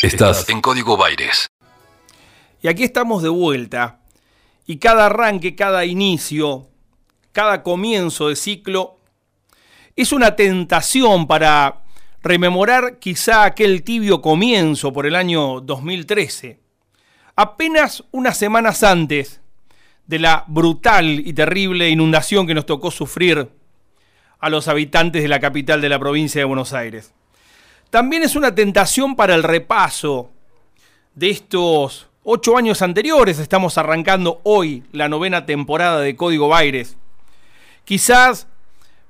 Estás en Código Baires. Y aquí estamos de vuelta. Y cada arranque, cada inicio, cada comienzo de ciclo es una tentación para rememorar quizá aquel tibio comienzo por el año 2013. Apenas unas semanas antes de la brutal y terrible inundación que nos tocó sufrir a los habitantes de la capital de la provincia de Buenos Aires. También es una tentación para el repaso de estos ocho años anteriores. Estamos arrancando hoy la novena temporada de Código Baires. Quizás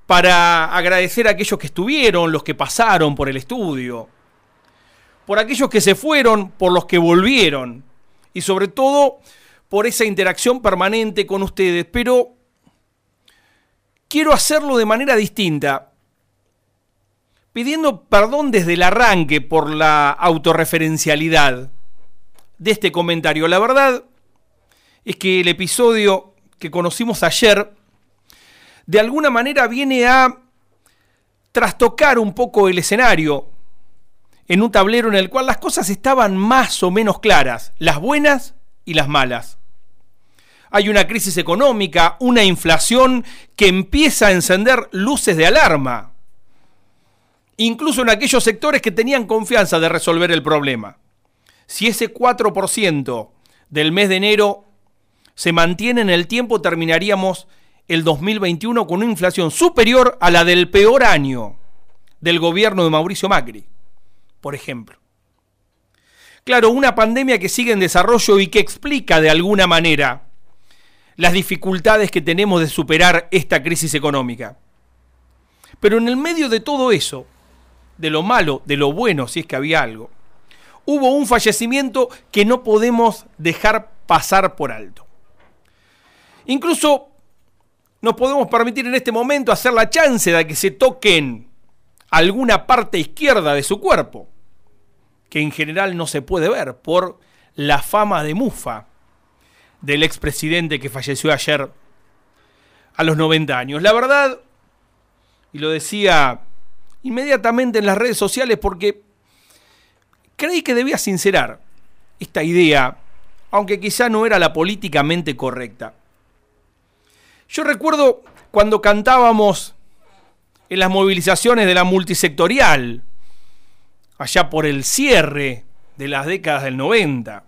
para agradecer a aquellos que estuvieron, los que pasaron por el estudio, por aquellos que se fueron, por los que volvieron y sobre todo por esa interacción permanente con ustedes. Pero quiero hacerlo de manera distinta pidiendo perdón desde el arranque por la autorreferencialidad de este comentario. La verdad es que el episodio que conocimos ayer de alguna manera viene a trastocar un poco el escenario en un tablero en el cual las cosas estaban más o menos claras, las buenas y las malas. Hay una crisis económica, una inflación que empieza a encender luces de alarma incluso en aquellos sectores que tenían confianza de resolver el problema. Si ese 4% del mes de enero se mantiene en el tiempo, terminaríamos el 2021 con una inflación superior a la del peor año del gobierno de Mauricio Macri, por ejemplo. Claro, una pandemia que sigue en desarrollo y que explica de alguna manera las dificultades que tenemos de superar esta crisis económica. Pero en el medio de todo eso, de lo malo, de lo bueno, si es que había algo, hubo un fallecimiento que no podemos dejar pasar por alto. Incluso nos podemos permitir en este momento hacer la chance de que se toquen alguna parte izquierda de su cuerpo, que en general no se puede ver por la fama de mufa del expresidente que falleció ayer a los 90 años. La verdad, y lo decía inmediatamente en las redes sociales porque creí que debía sincerar esta idea, aunque quizá no era la políticamente correcta. Yo recuerdo cuando cantábamos en las movilizaciones de la multisectorial, allá por el cierre de las décadas del 90,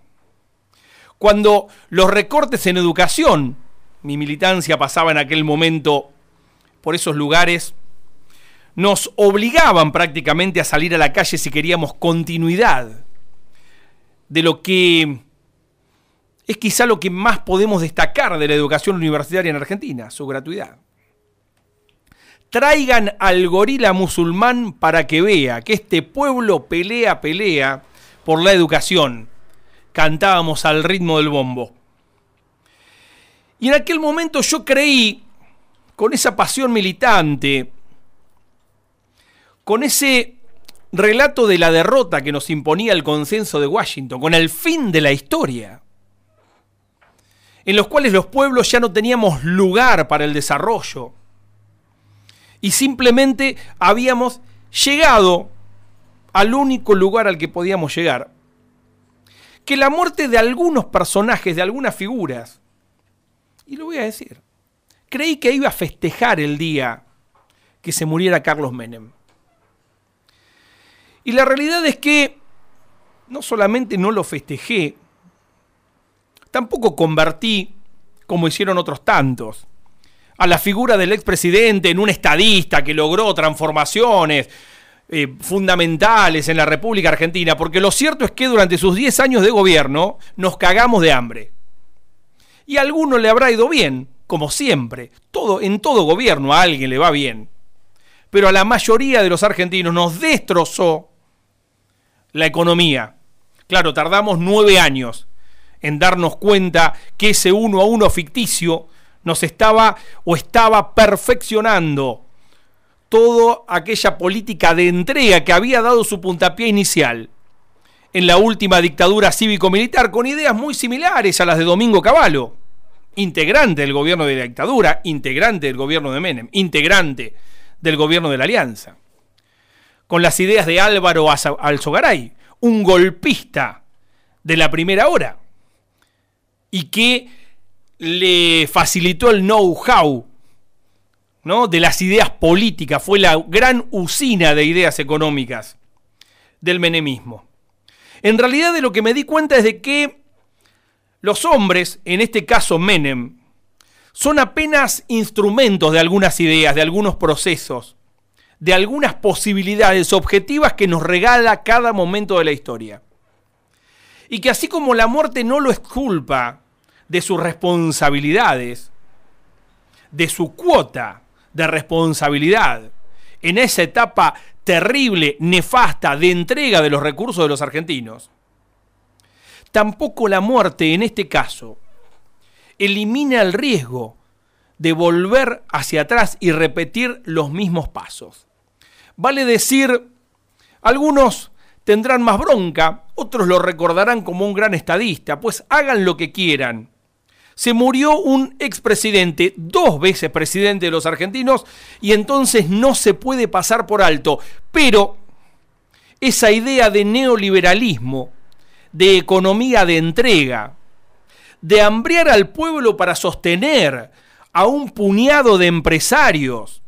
cuando los recortes en educación, mi militancia pasaba en aquel momento por esos lugares, nos obligaban prácticamente a salir a la calle si queríamos continuidad de lo que es quizá lo que más podemos destacar de la educación universitaria en Argentina, su gratuidad. Traigan al gorila musulmán para que vea que este pueblo pelea, pelea por la educación. Cantábamos al ritmo del bombo. Y en aquel momento yo creí, con esa pasión militante, con ese relato de la derrota que nos imponía el consenso de Washington, con el fin de la historia, en los cuales los pueblos ya no teníamos lugar para el desarrollo y simplemente habíamos llegado al único lugar al que podíamos llegar, que la muerte de algunos personajes, de algunas figuras, y lo voy a decir, creí que iba a festejar el día que se muriera Carlos Menem. Y la realidad es que no solamente no lo festejé, tampoco convertí, como hicieron otros tantos, a la figura del expresidente en un estadista que logró transformaciones eh, fundamentales en la República Argentina, porque lo cierto es que durante sus 10 años de gobierno nos cagamos de hambre. Y a alguno le habrá ido bien, como siempre. Todo, en todo gobierno a alguien le va bien. Pero a la mayoría de los argentinos nos destrozó la economía. Claro, tardamos nueve años en darnos cuenta que ese uno a uno ficticio nos estaba o estaba perfeccionando toda aquella política de entrega que había dado su puntapié inicial en la última dictadura cívico-militar con ideas muy similares a las de Domingo Cavallo, integrante del gobierno de la dictadura, integrante del gobierno de Menem, integrante del gobierno de la Alianza con las ideas de Álvaro Alzogaray, un golpista de la primera hora y que le facilitó el know-how ¿no? de las ideas políticas, fue la gran usina de ideas económicas del menemismo. En realidad de lo que me di cuenta es de que los hombres, en este caso Menem, son apenas instrumentos de algunas ideas, de algunos procesos, de algunas posibilidades objetivas que nos regala cada momento de la historia. Y que así como la muerte no lo exculpa de sus responsabilidades, de su cuota de responsabilidad en esa etapa terrible, nefasta de entrega de los recursos de los argentinos, tampoco la muerte en este caso elimina el riesgo de volver hacia atrás y repetir los mismos pasos. Vale decir, algunos tendrán más bronca, otros lo recordarán como un gran estadista, pues hagan lo que quieran. Se murió un expresidente, dos veces presidente de los argentinos, y entonces no se puede pasar por alto. Pero esa idea de neoliberalismo, de economía de entrega, de hambriar al pueblo para sostener a un puñado de empresarios,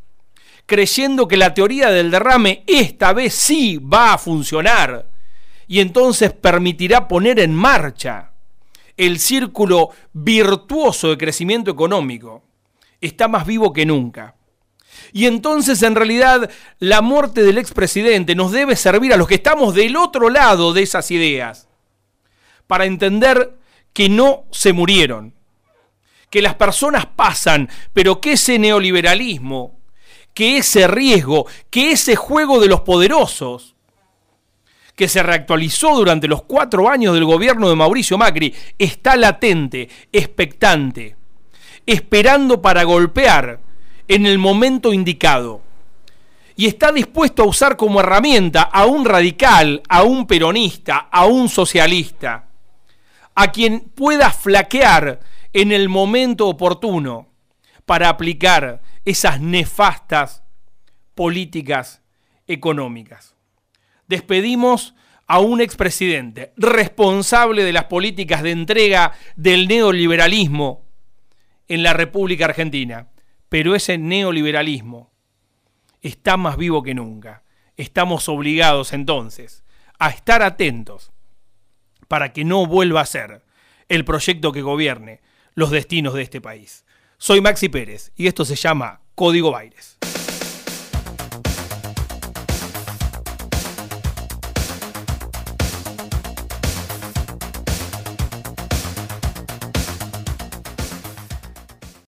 creyendo que la teoría del derrame esta vez sí va a funcionar y entonces permitirá poner en marcha el círculo virtuoso de crecimiento económico. Está más vivo que nunca. Y entonces en realidad la muerte del expresidente nos debe servir a los que estamos del otro lado de esas ideas para entender que no se murieron, que las personas pasan, pero que ese neoliberalismo, que ese riesgo, que ese juego de los poderosos, que se reactualizó durante los cuatro años del gobierno de Mauricio Macri, está latente, expectante, esperando para golpear en el momento indicado. Y está dispuesto a usar como herramienta a un radical, a un peronista, a un socialista, a quien pueda flaquear en el momento oportuno para aplicar esas nefastas políticas económicas. Despedimos a un expresidente responsable de las políticas de entrega del neoliberalismo en la República Argentina. Pero ese neoliberalismo está más vivo que nunca. Estamos obligados entonces a estar atentos para que no vuelva a ser el proyecto que gobierne los destinos de este país. Soy Maxi Pérez y esto se llama Código Baires.